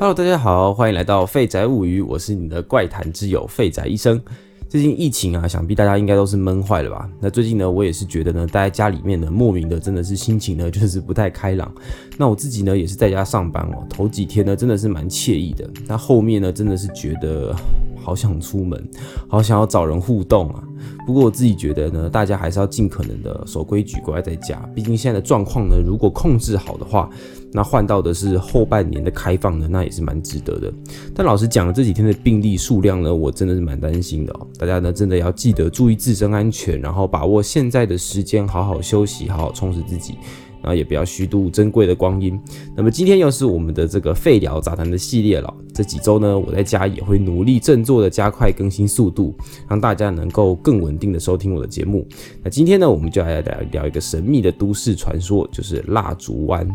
Hello，大家好，欢迎来到废宅物语，我是你的怪谈之友废宅医生。最近疫情啊，想必大家应该都是闷坏了吧？那最近呢，我也是觉得呢，待在家里面呢，莫名的真的是心情呢，就是不太开朗。那我自己呢，也是在家上班哦，头几天呢，真的是蛮惬意的。那后面呢，真的是觉得好想出门，好想要找人互动啊。不过我自己觉得呢，大家还是要尽可能的守规矩，乖乖在家。毕竟现在的状况呢，如果控制好的话，那换到的是后半年的开放呢，那也是蛮值得的。但老实讲，这几天的病例数量呢，我真的是蛮担心的哦。大家呢，真的要记得注意自身安全，然后把握现在的时间，好好休息，好好充实自己。然后也不要虚度珍贵的光阴。那么今天又是我们的这个废聊杂谈的系列了。这几周呢，我在家也会努力振作的加快更新速度，让大家能够更稳定的收听我的节目。那今天呢，我们就来聊聊一个神秘的都市传说，就是蜡烛湾。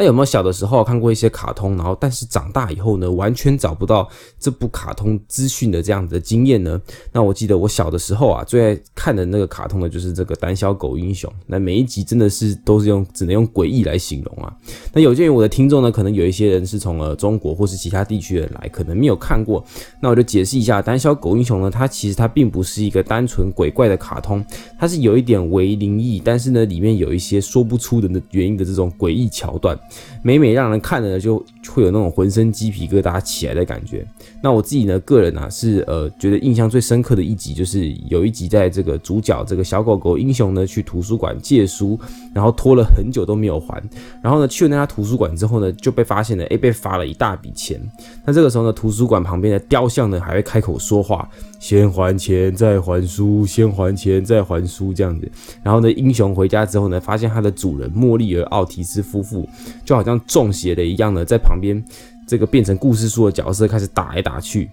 那有没有小的时候看过一些卡通，然后但是长大以后呢，完全找不到这部卡通资讯的这样子的经验呢？那我记得我小的时候啊，最爱看的那个卡通呢，就是这个胆小狗英雄。那每一集真的是都是用只能用诡异来形容啊。那有鉴于我的听众呢，可能有一些人是从呃中国或是其他地区的来，可能没有看过。那我就解释一下，胆小狗英雄呢，它其实它并不是一个单纯鬼怪的卡通，它是有一点为灵异，但是呢，里面有一些说不出的原因的这种诡异桥段。每每让人看着就会有那种浑身鸡皮疙瘩起来的感觉。那我自己呢，个人啊是呃觉得印象最深刻的一集，就是有一集在这个主角这个小狗狗英雄呢去图书馆借书，然后拖了很久都没有还，然后呢去了那家图书馆之后呢就被发现了，哎被罚了一大笔钱。那这个时候呢，图书馆旁边的雕像呢还会开口说话。先还钱再还书，先还钱再还书，这样子。然后呢，英雄回家之后呢，发现他的主人莫莉尔奥提斯夫妇就好像中邪了一样呢，在旁边这个变成故事书的角色开始打来打去。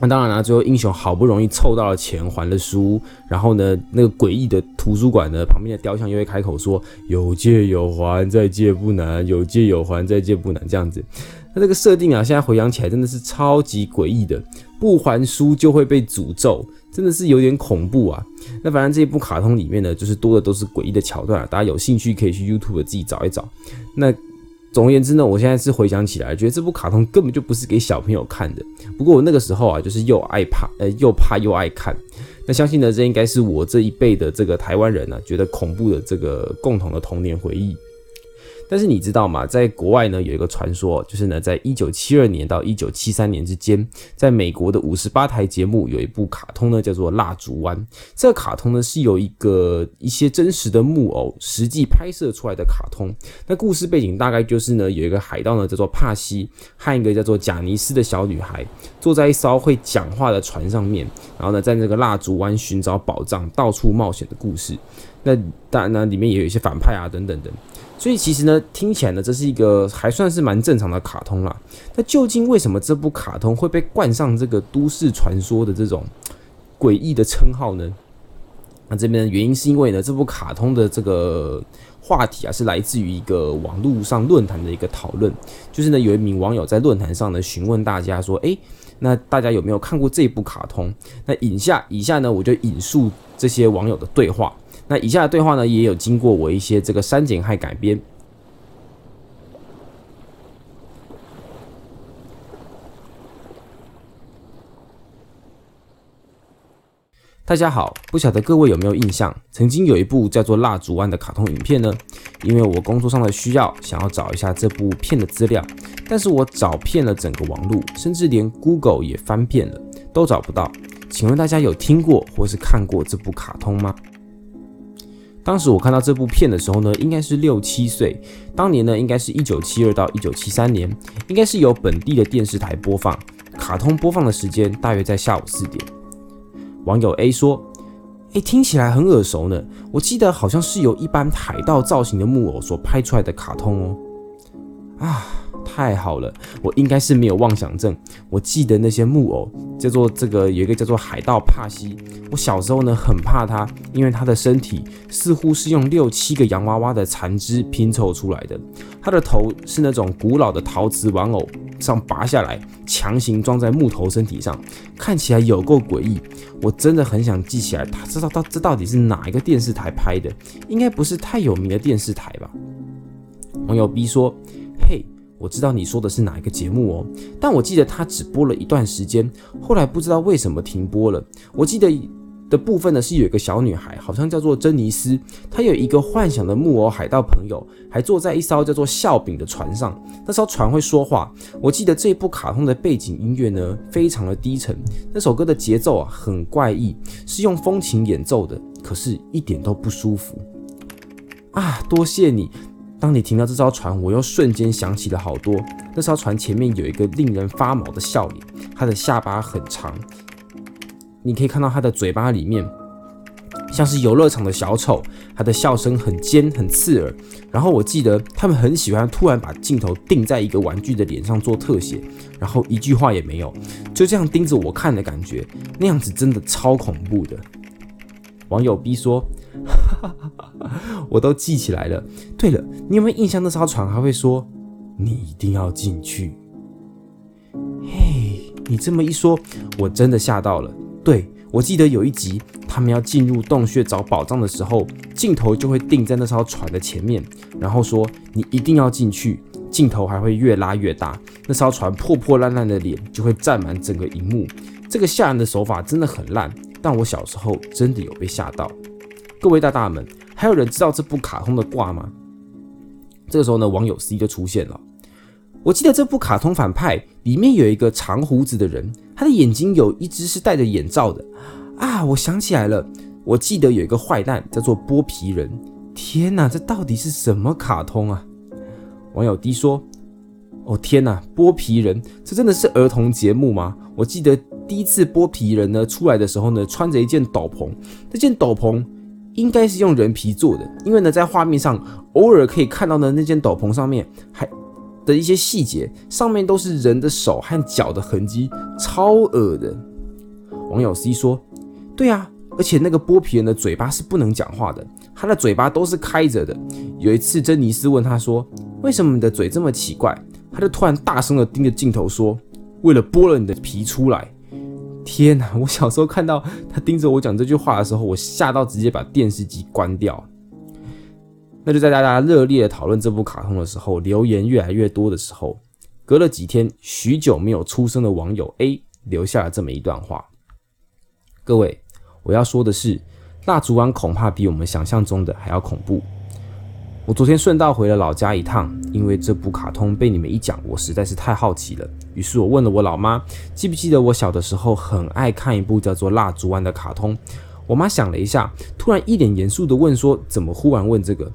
那当然了，最后英雄好不容易凑到了钱还了书，然后呢，那个诡异的图书馆呢旁边的雕像又会开口说：“有借有还，再借不难；有借有还，再借不难。”这样子。那这个设定啊，现在回想起来真的是超级诡异的，不还书就会被诅咒，真的是有点恐怖啊。那反正这一部卡通里面呢，就是多的都是诡异的桥段啊，大家有兴趣可以去 YouTube 自己找一找。那总而言之呢，我现在是回想起来，觉得这部卡通根本就不是给小朋友看的。不过我那个时候啊，就是又爱怕，呃，又怕又爱看。那相信呢，这应该是我这一辈的这个台湾人呢，觉得恐怖的这个共同的童年回忆。但是你知道吗？在国外呢，有一个传说，就是呢，在一九七二年到一九七三年之间，在美国的五十八台节目有一部卡通呢，叫做《蜡烛湾》。这个卡通呢，是有一个一些真实的木偶实际拍摄出来的卡通。那故事背景大概就是呢，有一个海盗呢，叫做帕西，和一个叫做贾尼斯的小女孩，坐在一艘会讲话的船上面，然后呢，在那个蜡烛湾寻找宝藏，到处冒险的故事。那当然呢，里面也有一些反派啊，等等等。所以其实呢，听起来呢，这是一个还算是蛮正常的卡通啦。那究竟为什么这部卡通会被冠上这个都市传说的这种诡异的称号呢？那这边的原因是因为呢，这部卡通的这个话题啊，是来自于一个网络上论坛的一个讨论。就是呢，有一名网友在论坛上呢询问大家说：“诶，那大家有没有看过这部卡通？”那以下以下呢，我就引述这些网友的对话。那以下的对话呢，也有经过我一些这个删减和改编。大家好，不晓得各位有没有印象，曾经有一部叫做《蜡烛湾》的卡通影片呢？因为我工作上的需要，想要找一下这部片的资料，但是我找遍了整个网络，甚至连 Google 也翻遍了，都找不到。请问大家有听过或是看过这部卡通吗？当时我看到这部片的时候呢，应该是六七岁。当年呢，应该是一九七二到一九七三年，应该是由本地的电视台播放。卡通播放的时间大约在下午四点。网友 A 说：“诶，听起来很耳熟呢，我记得好像是由一般海盗造型的木偶所拍出来的卡通哦。”啊，太好了，我应该是没有妄想症。我记得那些木偶，叫做这个有一个叫做海盗帕西。我小时候呢很怕他，因为他的身体似乎是用六七个洋娃娃的残肢拼凑出来的。他的头是那种古老的陶瓷玩偶上拔下来，强行装在木头身体上，看起来有够诡异。我真的很想记起来，他知道到这到底是哪一个电视台拍的，应该不是太有名的电视台吧？网友 B 说：“。”我知道你说的是哪一个节目哦，但我记得它只播了一段时间，后来不知道为什么停播了。我记得的部分呢是有一个小女孩，好像叫做珍妮斯，她有一个幻想的木偶海盗朋友，还坐在一艘叫做笑柄的船上。那艘船会说话。我记得这一部卡通的背景音乐呢非常的低沉，那首歌的节奏啊很怪异，是用风琴演奏的，可是一点都不舒服。啊，多谢你。当你听到这艘船，我又瞬间想起了好多。那艘船前面有一个令人发毛的笑脸，他的下巴很长，你可以看到他的嘴巴里面像是游乐场的小丑。他的笑声很尖很刺耳。然后我记得他们很喜欢突然把镜头定在一个玩具的脸上做特写，然后一句话也没有，就这样盯着我看的感觉，那样子真的超恐怖的。网友 B 说。我都记起来了。对了，你有没有印象？那艘船还会说：“你一定要进去。”嘿，你这么一说，我真的吓到了。对我记得有一集，他们要进入洞穴找宝藏的时候，镜头就会定在那艘船的前面，然后说：“你一定要进去。”镜头还会越拉越大，那艘船破破烂烂的脸就会占满整个荧幕。这个吓人的手法真的很烂，但我小时候真的有被吓到。各位大大们，还有人知道这部卡通的挂吗？这个时候呢，网友 C 就出现了。我记得这部卡通反派里面有一个长胡子的人，他的眼睛有一只是戴着眼罩的啊！我想起来了，我记得有一个坏蛋叫做剥皮人。天哪，这到底是什么卡通啊？网友 D 说：“哦天哪，剥皮人，这真的是儿童节目吗？我记得第一次剥皮人呢出来的时候呢，穿着一件斗篷，这件斗篷。”应该是用人皮做的，因为呢，在画面上偶尔可以看到的那件斗篷上面还的一些细节，上面都是人的手和脚的痕迹，超恶的。网友 C 说：“对啊，而且那个剥皮人的嘴巴是不能讲话的，他的嘴巴都是开着的。有一次，珍妮斯问他说：‘为什么你的嘴这么奇怪？’他就突然大声的盯着镜头说：‘为了剥了你的皮出来。’”天哪！我小时候看到他盯着我讲这句话的时候，我吓到直接把电视机关掉。那就在大家热烈的讨论这部卡通的时候，留言越来越多的时候，隔了几天，许久没有出声的网友 A 留下了这么一段话：各位，我要说的是，蜡烛湾恐怕比我们想象中的还要恐怖。我昨天顺道回了老家一趟，因为这部卡通被你们一讲，我实在是太好奇了。于是我问了我老妈，记不记得我小的时候很爱看一部叫做《蜡烛湾》的卡通？我妈想了一下，突然一脸严肃地问说：“怎么忽然问这个？”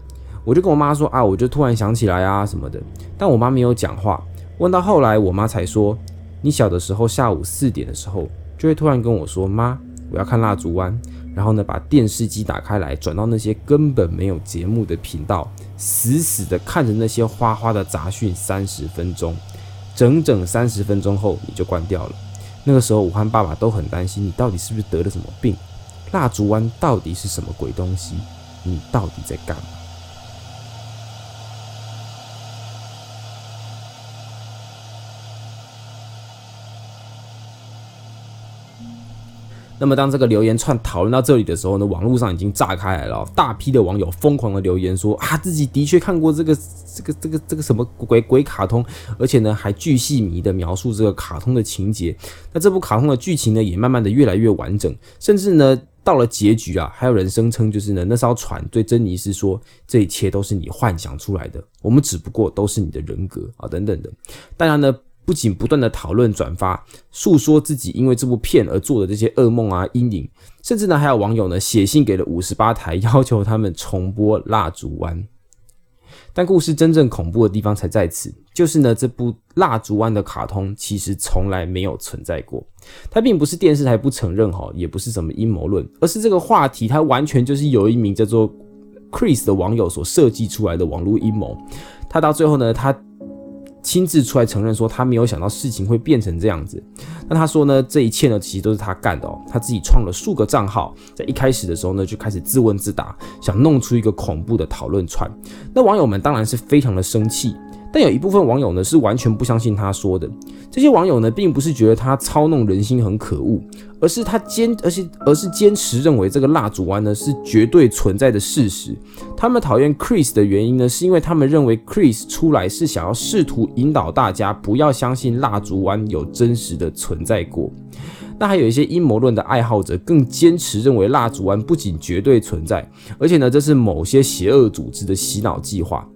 我就跟我妈说：“啊，我就突然想起来啊什么的。”但我妈没有讲话。问到后来，我妈才说：“你小的时候下午四点的时候，就会突然跟我说，妈，我要看《蜡烛湾》。”然后呢，把电视机打开来，转到那些根本没有节目的频道，死死的看着那些花花的杂讯三十分钟，整整三十分钟后你就关掉了。那个时候，武汉爸爸都很担心，你到底是不是得了什么病？蜡烛湾到底是什么鬼东西？你到底在干嘛？那么，当这个留言串讨论到这里的时候呢，网络上已经炸开来了，大批的网友疯狂的留言说啊，自己的确看过这个这个这个这个什么鬼鬼卡通，而且呢还巨细靡的描述这个卡通的情节。那这部卡通的剧情呢，也慢慢的越来越完整，甚至呢到了结局啊，还有人声称就是呢那艘船对珍妮是说，这一切都是你幻想出来的，我们只不过都是你的人格啊等等的。当然呢。不仅不断的讨论转发，诉说自己因为这部片而做的这些噩梦啊阴影，甚至呢还有网友呢写信给了五十八台，要求他们重播《蜡烛湾》。但故事真正恐怖的地方才在此，就是呢这部《蜡烛湾》的卡通其实从来没有存在过，它并不是电视台不承认哈，也不是什么阴谋论，而是这个话题它完全就是有一名叫做 Chris 的网友所设计出来的网络阴谋。他到最后呢他。亲自出来承认说他没有想到事情会变成这样子。那他说呢，这一切呢其实都是他干的哦，他自己创了数个账号，在一开始的时候呢就开始自问自答，想弄出一个恐怖的讨论串。那网友们当然是非常的生气。但有一部分网友呢是完全不相信他说的。这些网友呢，并不是觉得他操弄人心很可恶，而是他坚，而且而是坚持认为这个蜡烛湾呢是绝对存在的事实。他们讨厌 Chris 的原因呢，是因为他们认为 Chris 出来是想要试图引导大家不要相信蜡烛湾有真实的存在过。那还有一些阴谋论的爱好者更坚持认为蜡烛湾不仅绝对存在，而且呢，这是某些邪恶组织的洗脑计划。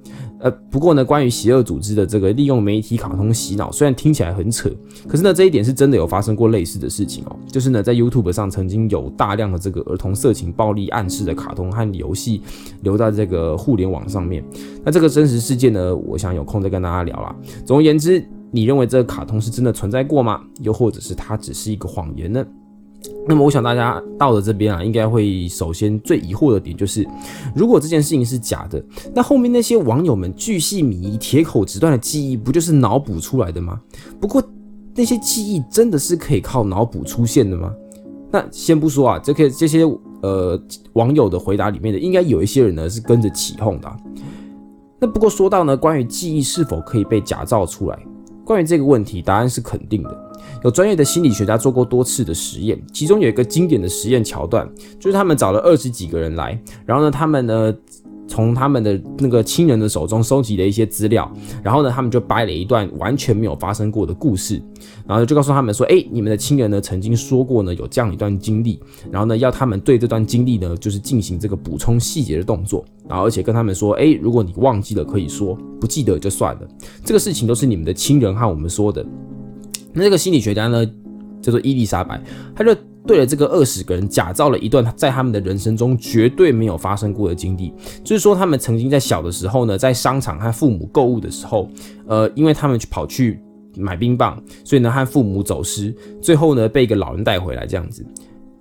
呃，不过呢，关于邪恶组织的这个利用媒体卡通洗脑，虽然听起来很扯，可是呢，这一点是真的有发生过类似的事情哦。就是呢，在 YouTube 上曾经有大量的这个儿童色情、暴力暗示的卡通和游戏留在这个互联网上面。那这个真实事件呢，我想有空再跟大家聊啦。总而言之，你认为这个卡通是真的存在过吗？又或者是它只是一个谎言呢？那么我想大家到了这边啊，应该会首先最疑惑的点就是，如果这件事情是假的，那后面那些网友们巨细靡遗、铁口直断的记忆，不就是脑补出来的吗？不过那些记忆真的是可以靠脑补出现的吗？那先不说啊，这个这些呃网友的回答里面的，应该有一些人呢是跟着起哄的。那不过说到呢，关于记忆是否可以被假造出来，关于这个问题，答案是肯定的。有专业的心理学家做过多次的实验，其中有一个经典的实验桥段，就是他们找了二十几个人来，然后呢，他们呢从他们的那个亲人的手中收集了一些资料，然后呢，他们就掰了一段完全没有发生过的故事，然后就告诉他们说，哎，你们的亲人呢曾经说过呢有这样一段经历，然后呢要他们对这段经历呢就是进行这个补充细节的动作，然后而且跟他们说，哎，如果你忘记了可以说，不记得就算了，这个事情都是你们的亲人和我们说的。那这个心理学家呢，叫做伊丽莎白，他就对了这个二十个人假造了一段在他们的人生中绝对没有发生过的经历，就是说他们曾经在小的时候呢，在商场和父母购物的时候，呃，因为他们去跑去买冰棒，所以呢和父母走失，最后呢被一个老人带回来这样子。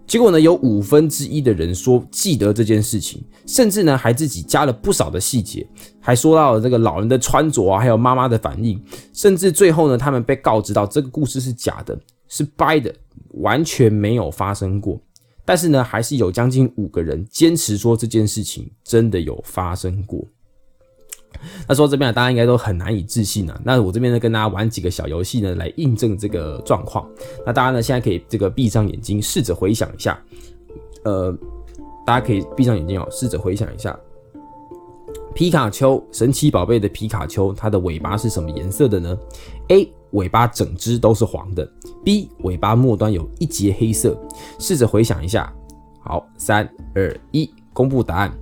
结果呢，有五分之一的人说记得这件事情，甚至呢还自己加了不少的细节，还说到了这个老人的穿着啊，还有妈妈的反应，甚至最后呢，他们被告知到这个故事是假的，是掰的，完全没有发生过。但是呢，还是有将近五个人坚持说这件事情真的有发生过。那说这边大家应该都很难以置信啊。那我这边呢，跟大家玩几个小游戏呢，来印证这个状况。那大家呢，现在可以这个闭上眼睛，试着回想一下。呃，大家可以闭上眼睛哦，试着回想一下。皮卡丘，神奇宝贝的皮卡丘，它的尾巴是什么颜色的呢？A. 尾巴整只都是黄的。B. 尾巴末端有一节黑色。试着回想一下。好，三二一，公布答案。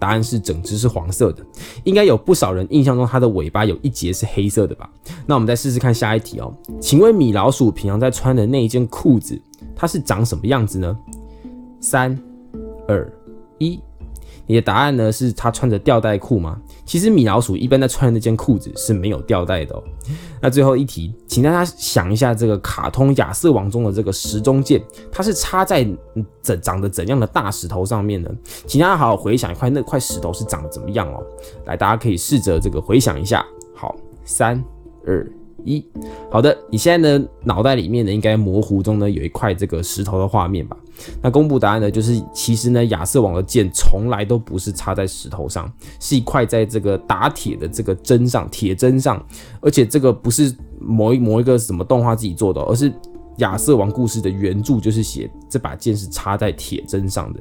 答案是整只是黄色的，应该有不少人印象中它的尾巴有一节是黑色的吧？那我们再试试看下一题哦。请问米老鼠平常在穿的那一件裤子，它是长什么样子呢？三、二、一。你的答案呢？是他穿着吊带裤吗？其实米老鼠一般在穿的那件裤子是没有吊带的哦。那最后一题，请大家想一下，这个卡通亚瑟王中的这个时钟剑，它是插在怎长得怎样的大石头上面呢？请大家好好回想一块那块石头是长得怎么样哦。来，大家可以试着这个回想一下。好，三、二。一，好的，你现在呢脑袋里面呢应该模糊中呢有一块这个石头的画面吧？那公布答案呢，就是其实呢亚瑟王的剑从来都不是插在石头上，是一块在这个打铁的这个针上，铁针上，而且这个不是某一某一个什么动画自己做的，而是。亚瑟王故事的原著就是写这把剑是插在铁针上的，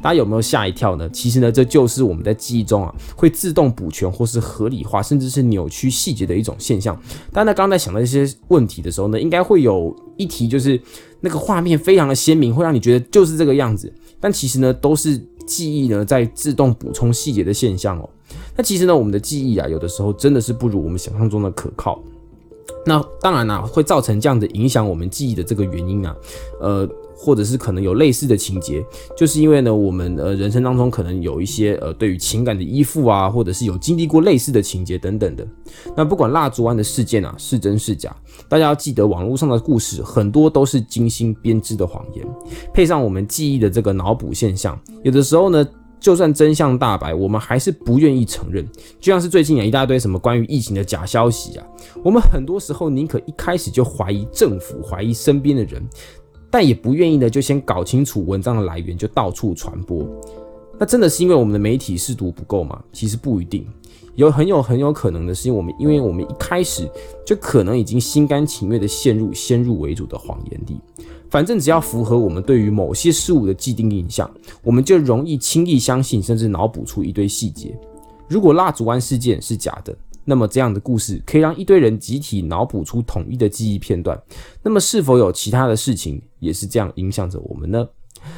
大家有没有吓一跳呢？其实呢，这就是我们在记忆中啊会自动补全或是合理化，甚至是扭曲细节的一种现象。但在刚才想到一些问题的时候呢，应该会有一题就是那个画面非常的鲜明，会让你觉得就是这个样子。但其实呢，都是记忆呢在自动补充细节的现象哦。那其实呢，我们的记忆啊，有的时候真的是不如我们想象中的可靠。那当然啦，会造成这样的影响我们记忆的这个原因啊，呃，或者是可能有类似的情节，就是因为呢，我们呃人生当中可能有一些呃对于情感的依附啊，或者是有经历过类似的情节等等的。那不管蜡烛湾的事件啊是真是假，大家要记得网络上的故事很多都是精心编织的谎言，配上我们记忆的这个脑补现象，有的时候呢。就算真相大白，我们还是不愿意承认。就像是最近啊一大堆什么关于疫情的假消息啊，我们很多时候宁可一开始就怀疑政府，怀疑身边的人，但也不愿意呢就先搞清楚文章的来源就到处传播。那真的是因为我们的媒体视读不够吗？其实不一定，有很有很有可能的是，因为我们因为我们一开始就可能已经心甘情愿的陷入先入为主的谎言里。反正只要符合我们对于某些事物的既定印象，我们就容易轻易相信，甚至脑补出一堆细节。如果蜡烛湾事件是假的，那么这样的故事可以让一堆人集体脑补出统一的记忆片段。那么是否有其他的事情也是这样影响着我们呢？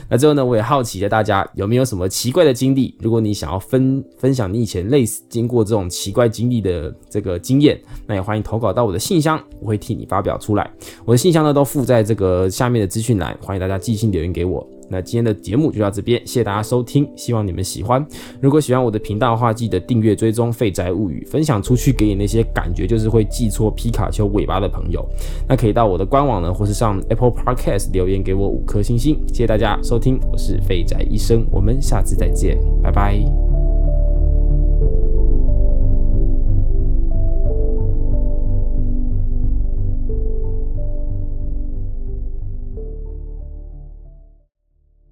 那最后呢，我也好奇的大家有没有什么奇怪的经历？如果你想要分分享你以前类似经过这种奇怪经历的这个经验，那也欢迎投稿到我的信箱，我会替你发表出来。我的信箱呢都附在这个下面的资讯栏，欢迎大家寄信留言给我。那今天的节目就到这边，谢谢大家收听，希望你们喜欢。如果喜欢我的频道的话，记得订阅、追踪《废宅物语》，分享出去给你那些感觉就是会记错皮卡丘尾巴的朋友。那可以到我的官网呢，或是上 Apple Podcast 留言给我五颗星星。谢谢大家收听，我是废宅医生，我们下次再见，拜拜。